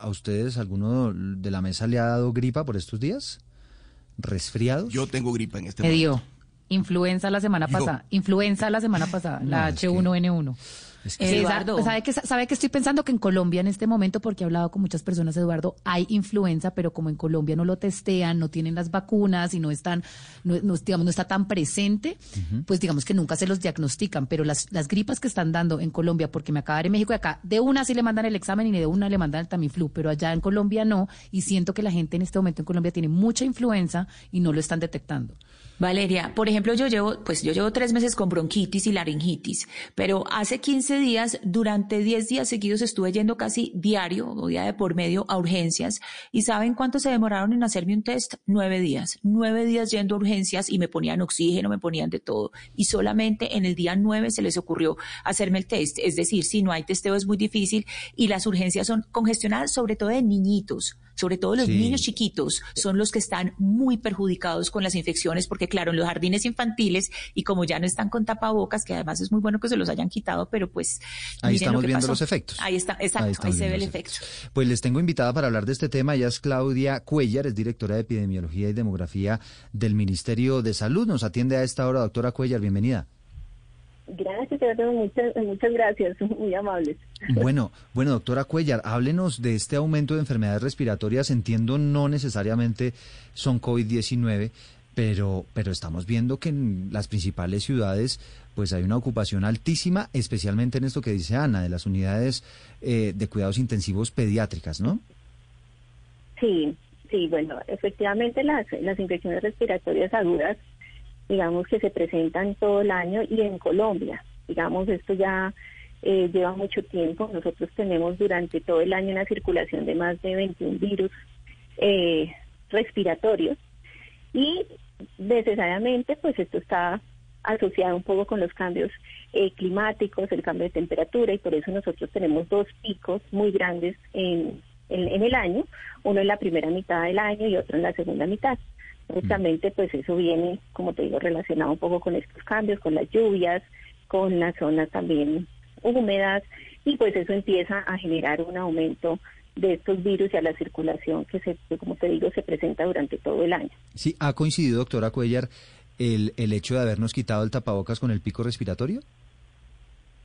¿A ustedes alguno de la mesa le ha dado gripa por estos días? ¿Resfriados? Yo tengo gripa en este Me momento. dio influenza la semana pasada. Influenza la semana pasada, la es que- H1N1. Es que- Eduardo. ¿sabe, que, ¿Sabe que estoy pensando que en Colombia en este momento, porque he hablado con muchas personas, Eduardo, hay influenza, pero como en Colombia no lo testean, no tienen las vacunas y no están, no, no, digamos, no está tan presente, pues digamos que nunca se los diagnostican. Pero las, las gripas que están dando en Colombia, porque me acaba de ir en México y acá, de una sí le mandan el examen y de una le mandan el Tamiflu, pero allá en Colombia no. Y siento que la gente en este momento en Colombia tiene mucha influenza y no lo están detectando. Valeria, por ejemplo, yo llevo, pues yo llevo tres meses con bronquitis y laringitis, pero hace 15 días, durante 10 días seguidos estuve yendo casi diario o día de por medio a urgencias y ¿saben cuánto se demoraron en hacerme un test? Nueve días. Nueve días yendo a urgencias y me ponían oxígeno, me ponían de todo. Y solamente en el día nueve se les ocurrió hacerme el test. Es decir, si no hay testeo es muy difícil y las urgencias son congestionadas, sobre todo de niñitos. Sobre todo los Sí. niños chiquitos son los que están muy perjudicados con las infecciones, porque claro, en los jardines infantiles y como ya no están con tapabocas, que además es muy bueno que se los hayan quitado, pero pues Ahí estamos lo viendo pasó. los efectos. Ahí está, exacto, ahí, se ve el efecto. efectos. Pues les tengo invitada para hablar de este tema. Ella es Claudia Cuellar, es directora de Epidemiología y Demografía del Ministerio de Salud. Nos atiende a esta hora, doctora Cuellar. Bienvenida. Gracias, muchas, muchas gracias, muy amables. Bueno, bueno, doctora Cuellar, háblenos de este aumento de enfermedades respiratorias. Entiendo no necesariamente son COVID-19, pero, pero estamos viendo que en las principales ciudades pues hay una ocupación altísima, especialmente en esto que dice Ana, de las unidades eh, de cuidados intensivos pediátricas, ¿no? Sí, sí, bueno, efectivamente las, las infecciones respiratorias agudas, digamos que se presentan todo el año y en Colombia, digamos, esto ya eh, lleva mucho tiempo. Nosotros tenemos durante todo el año una circulación de más de 21 virus eh, respiratorios y necesariamente pues esto está asociado un poco con los cambios eh, climáticos, el cambio de temperatura y por eso nosotros tenemos dos picos muy grandes en, en, el año, uno en la primera mitad del año y otro en la segunda mitad. Justamente pues eso viene, como te digo, relacionado un poco con estos cambios, con las lluvias, con las zonas también húmedas y pues eso empieza a generar un aumento de estos virus y a la circulación que se, como te digo, se presenta durante todo el año. Sí, ¿ha coincidido, doctora Cuellar, el, el hecho de habernos quitado el tapabocas con el pico respiratorio?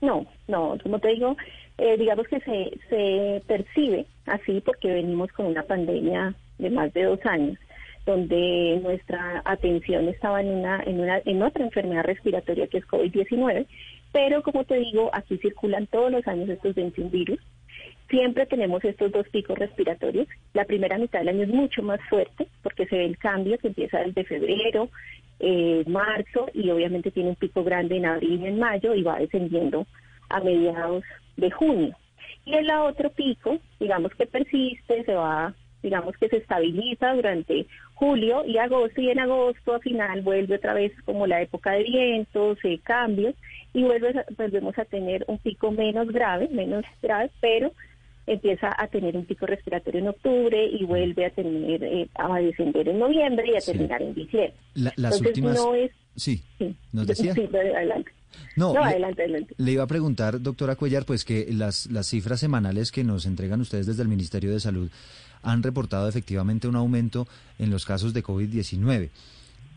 No, no, como te digo, eh, digamos que se, se percibe así porque venimos con una pandemia de más de dos años donde nuestra atención estaba en una, en una, en otra enfermedad respiratoria que es COVID-19, pero como te digo, aquí circulan todos los años estos 21 virus. Siempre tenemos estos dos picos respiratorios. La primera mitad del año es mucho más fuerte porque se ve el cambio que empieza desde febrero, eh, marzo y obviamente tiene un pico grande en abril y en mayo y va descendiendo a mediados de junio. Y el otro pico, digamos que persiste, se va digamos que se estabiliza durante julio y agosto y en agosto al final vuelve otra vez como la época de vientos, eh, cambios y vuelve, volvemos a tener un pico menos grave, menos grave, pero empieza a tener un pico respiratorio en octubre y vuelve a tener eh, a descender en noviembre y a Sí. terminar en diciembre. La- las Entonces últimas... no es Sí, sí, nos decía. sí, adelante. No, No, le- adelante, adelante. Le iba a preguntar, doctora Cuellar, pues que las, las cifras semanales que nos entregan ustedes desde el Ministerio de Salud han reportado efectivamente un aumento en los casos de COVID-19.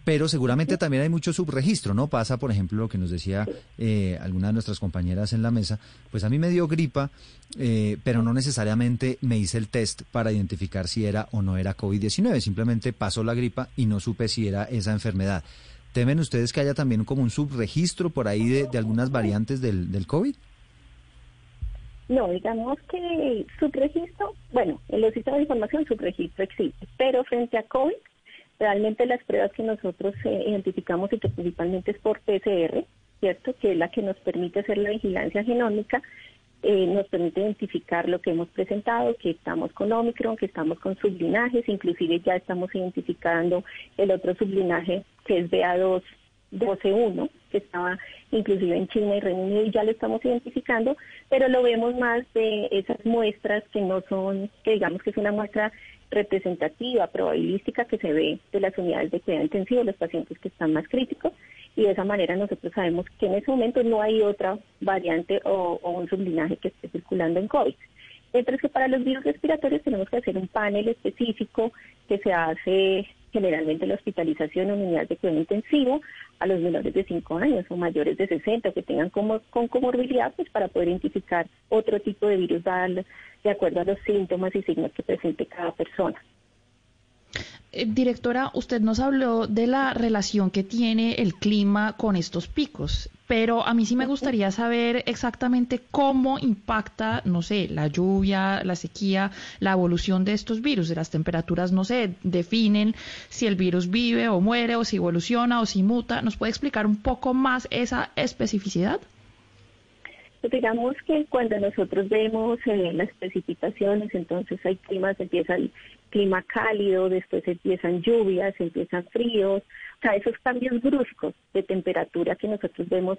Pero seguramente también hay mucho subregistro, ¿no? Pasa, por ejemplo, lo que nos decía eh, alguna de nuestras compañeras en la mesa, pues a mí me dio gripa, eh, pero no necesariamente me hice el test para identificar si era o no era COVID-19, simplemente pasó la gripa y no supe si era esa enfermedad. ¿Temen ustedes que haya también como un subregistro por ahí de, de algunas variantes del, del COVID? No, digamos que subregistro, bueno, en los sistemas de información subregistro existe, pero frente a COVID, realmente las pruebas que nosotros eh, identificamos y que principalmente es por PCR, ¿cierto? Que es la que nos permite hacer la vigilancia genómica, eh, nos permite identificar lo que hemos presentado, que estamos con Omicron, que estamos con sublinajes, inclusive ya estamos identificando el otro sublinaje que es BA2 12.1, que estaba inclusive en China y Reino Unido y ya lo estamos identificando, pero lo vemos más de esas muestras que no son, que digamos que es una muestra representativa, probabilística que se ve de las unidades de cuidado intensivo, los pacientes que están más críticos, y de esa manera nosotros sabemos que en ese momento no hay otra variante o, o un sublinaje que esté circulando en COVID. Mientras que para los virus respiratorios tenemos que hacer un panel específico que se hace generalmente la hospitalización en unidades de cuidado intensivo a los menores de 5 años o mayores de 60 que tengan como, con comorbilidad pues para poder identificar otro tipo de virus de acuerdo a los síntomas y signos que presente cada persona. Eh, directora, usted nos habló de la relación que tiene el clima con estos picos, pero a mí sí me gustaría saber exactamente cómo impacta, no sé, la lluvia, la sequía, la evolución de estos virus, de las temperaturas, no sé, definen si el virus vive o muere o si evoluciona o si muta. ¿Nos puede explicar un poco más esa especificidad? Pues digamos que cuando nosotros vemos eh, las precipitaciones, entonces hay climas, empieza el clima cálido, después empiezan lluvias, empiezan fríos, o sea, esos cambios bruscos de temperatura que nosotros vemos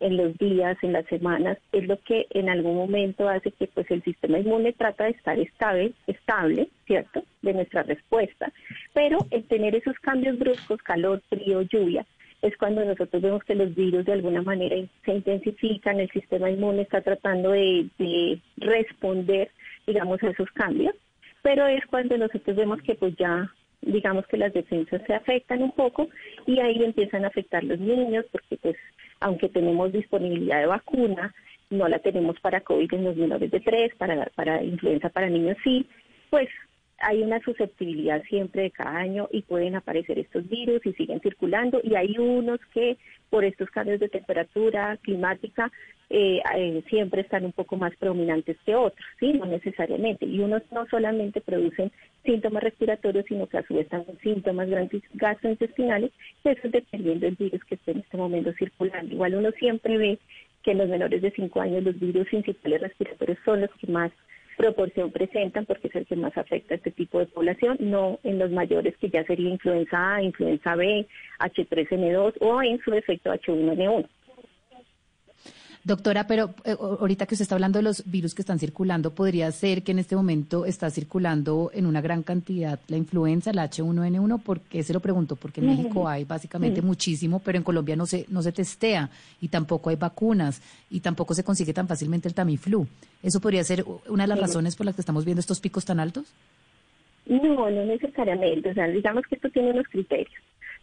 en los días, en las semanas, es lo que en algún momento hace que pues el sistema inmune trata de estar estable, estable, ¿cierto?, de nuestra respuesta, pero el tener esos cambios bruscos, calor, frío, lluvia, es cuando nosotros vemos que los virus de alguna manera se intensifican, el sistema inmune está tratando de, responder, digamos, a esos cambios, pero es cuando nosotros vemos que pues ya digamos que las defensas se afectan un poco y ahí empiezan a afectar los niños porque pues aunque tenemos disponibilidad de vacuna, no la tenemos para COVID en los menores de 3, para, para influenza para niños sí, pues hay una susceptibilidad siempre de cada año y pueden aparecer estos virus y siguen circulando y hay unos que por estos cambios de temperatura climática eh, eh, siempre están un poco más predominantes que otros, sí, no necesariamente. Y unos no solamente producen síntomas respiratorios, sino que a su vez también síntomas gastrointestinales, eso es dependiendo del virus que esté en este momento circulando. Igual uno siempre ve que en los menores de 5 años los virus principales respiratorios son los que más proporción presentan porque es el que más afecta a este tipo de población, no en los mayores que ya sería influenza A, influenza B, H3N2 o en su efecto H1N1. Doctora, pero eh, ahorita que usted está hablando de los virus que están circulando, ¿podría ser que en este momento está circulando en una gran cantidad la influenza, la H1N1? ¿Por qué se lo pregunto? Porque en México hay básicamente muchísimo, pero en Colombia no se, no se testea y tampoco hay vacunas y tampoco se consigue tan fácilmente el Tamiflu. ¿Eso podría ser una de las razones por las que estamos viendo estos picos tan altos? No, no necesariamente. O sea, digamos que esto tiene unos criterios.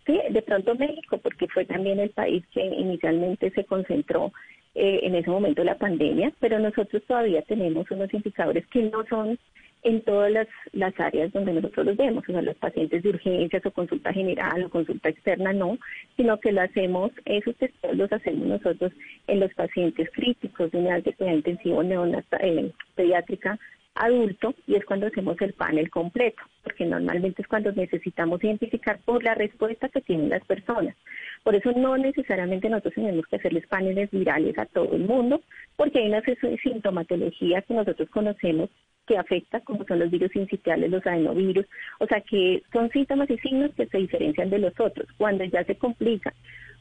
Sí, de pronto México, porque fue también el país que inicialmente se concentró eh, en ese momento la pandemia, pero nosotros todavía tenemos unos indicadores que no son en todas las, las áreas donde nosotros los vemos, o sea, los pacientes de urgencias o consulta general o consulta externa no, sino que lo hacemos, esos testeos los hacemos nosotros en los pacientes críticos de unidad de cuidado intensivo neonata, eh, pediátrica adulto y es cuando hacemos el panel completo, porque normalmente es cuando necesitamos identificar por la respuesta que tienen las personas. Por eso no necesariamente nosotros tenemos que hacerles paneles virales a todo el mundo, porque hay una sintomatología que nosotros conocemos que afecta, como son los virus incitiales, los adenovirus, o sea que son síntomas y signos que se diferencian de los otros. Cuando ya se complica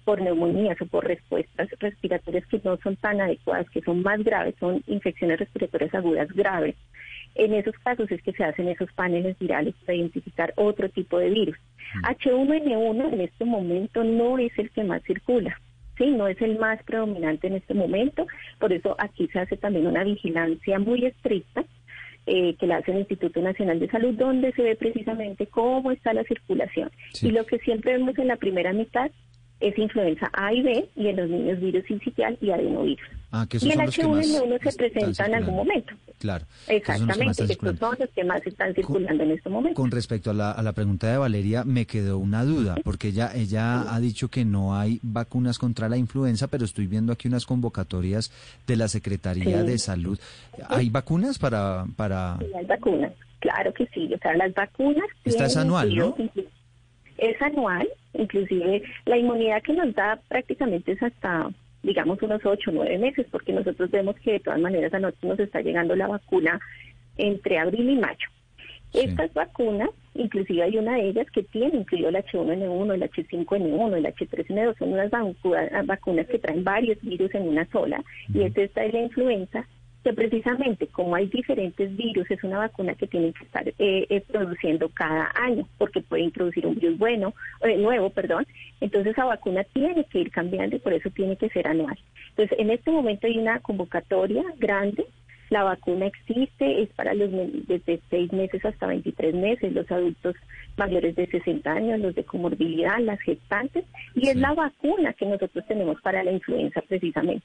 por neumonías o por respuestas respiratorias que no son tan adecuadas, que son más graves, son infecciones respiratorias agudas graves. En esos casos es que se hacen esos paneles virales para identificar otro tipo de virus. H1N1 mm. en este momento no es el que más circula. Sí, no es el más predominante en este momento, por eso aquí se hace también una vigilancia muy estricta eh, que la hace el Instituto Nacional de Salud, donde se ve precisamente cómo está la circulación. Y lo que siempre vemos en la primera mitad es influenza A y B y en los niños virus incitial y adenovirus. Ah, y el H1N1 se presenta en algún momento. Claro. Exactamente, estos son los que más están circulando en este momento. Con respecto a la, a la pregunta de Valeria, me quedó una duda, porque ella, ella ha dicho que no hay vacunas contra la influenza, pero estoy viendo aquí unas convocatorias de la Secretaría de Salud. ¿Hay vacunas para...? para... Sí, hay vacunas, claro que sí. O sea, las vacunas... Esta es anual, ¿no? Es anual, inclusive la inmunidad que nos da prácticamente es hasta digamos unos ocho o nueve meses, porque nosotros vemos que de todas maneras a nosotros nos está llegando la vacuna entre abril y mayo. Estas vacunas, inclusive hay una de ellas que tiene incluido el H1N1, el H5N1, el H3N2, son unas vacunas que traen varios virus en una sola, y es esta de la influenza, que precisamente como hay diferentes virus, es una vacuna que tienen que estar eh, eh, produciendo cada año, porque puede introducir un virus bueno, eh, nuevo, perdón. Entonces esa vacuna tiene que ir cambiando y por eso tiene que ser anual. Entonces en este momento hay una convocatoria grande La vacuna existe, es para los desde 6 meses hasta 23 meses, los adultos mayores de 60 años, los de comorbilidad, las gestantes, y es la vacuna que nosotros tenemos para la influenza precisamente.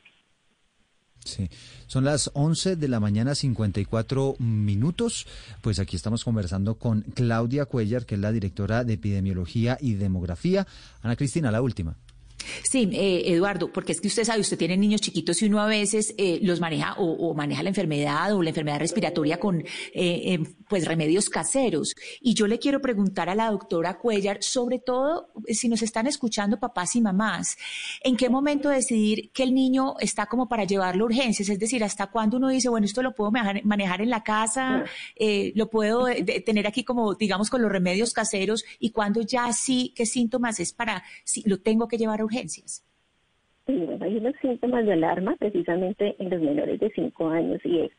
Sí, son las 11 de la mañana 54 minutos. Pues aquí estamos conversando con Claudia Cuellar, que es la directora de Epidemiología y Demografía. Ana Cristina, la última. Sí, eh, Eduardo, porque es que usted sabe, usted tiene niños chiquitos y uno a veces eh, los maneja o, maneja la enfermedad o la enfermedad respiratoria con eh, pues remedios caseros. Y yo le quiero preguntar a la doctora Cuellar, sobre todo si nos están escuchando papás y mamás, ¿en qué momento decidir que el niño está como para llevarlo a urgencias? Es decir, ¿hasta cuándo uno dice, bueno, esto lo puedo manejar, en la casa, lo puedo tener aquí como, digamos, con los remedios caseros y cuándo ya sí, qué síntomas es para, si lo tengo que llevar a urgencias? Hay unos síntomas de alarma precisamente en los menores de 5 años y es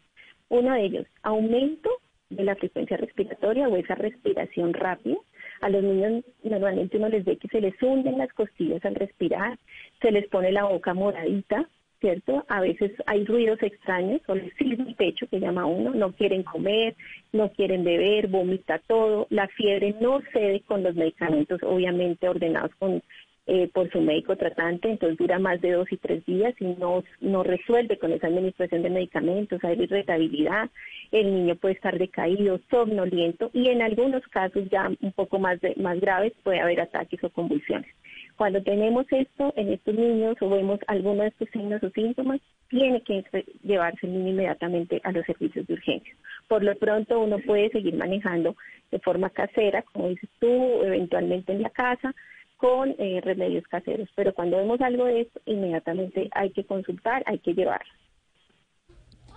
uno de ellos, aumento de la frecuencia respiratoria o esa respiración rápida. A los niños normalmente uno les ve que se les hunden las costillas al respirar, se les pone la boca moradita, ¿cierto? A veces hay ruidos extraños o les sirve el pecho, que llama uno, no quieren comer, no quieren beber, vomita todo, la fiebre no cede con los medicamentos obviamente ordenados con eh, por su médico tratante, entonces dura más de dos y tres días y no, no resuelve con esa administración de medicamentos, hay irritabilidad, el niño puede estar decaído, somnoliento y en algunos casos ya un poco más, más graves puede haber ataques o convulsiones. Cuando tenemos esto en estos niños o vemos alguno de estos signos o síntomas, tiene que llevarse el niño inmediatamente a los servicios de urgencia. Por lo pronto uno puede seguir manejando de forma casera, como dices tú, eventualmente en la casa, con eh, remedios caseros. Pero cuando vemos algo de esto, inmediatamente hay que consultar, hay que llevarlo.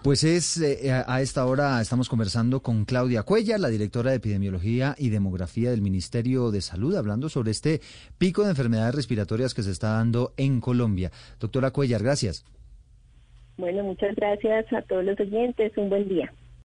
Pues es eh, a esta hora estamos conversando con Claudia Cuellar, la directora de Epidemiología y Demografía del Ministerio de Salud, hablando sobre este pico de enfermedades respiratorias que se está dando en Colombia. Doctora Cuellar, gracias. Bueno, muchas gracias a todos los oyentes. Un buen día.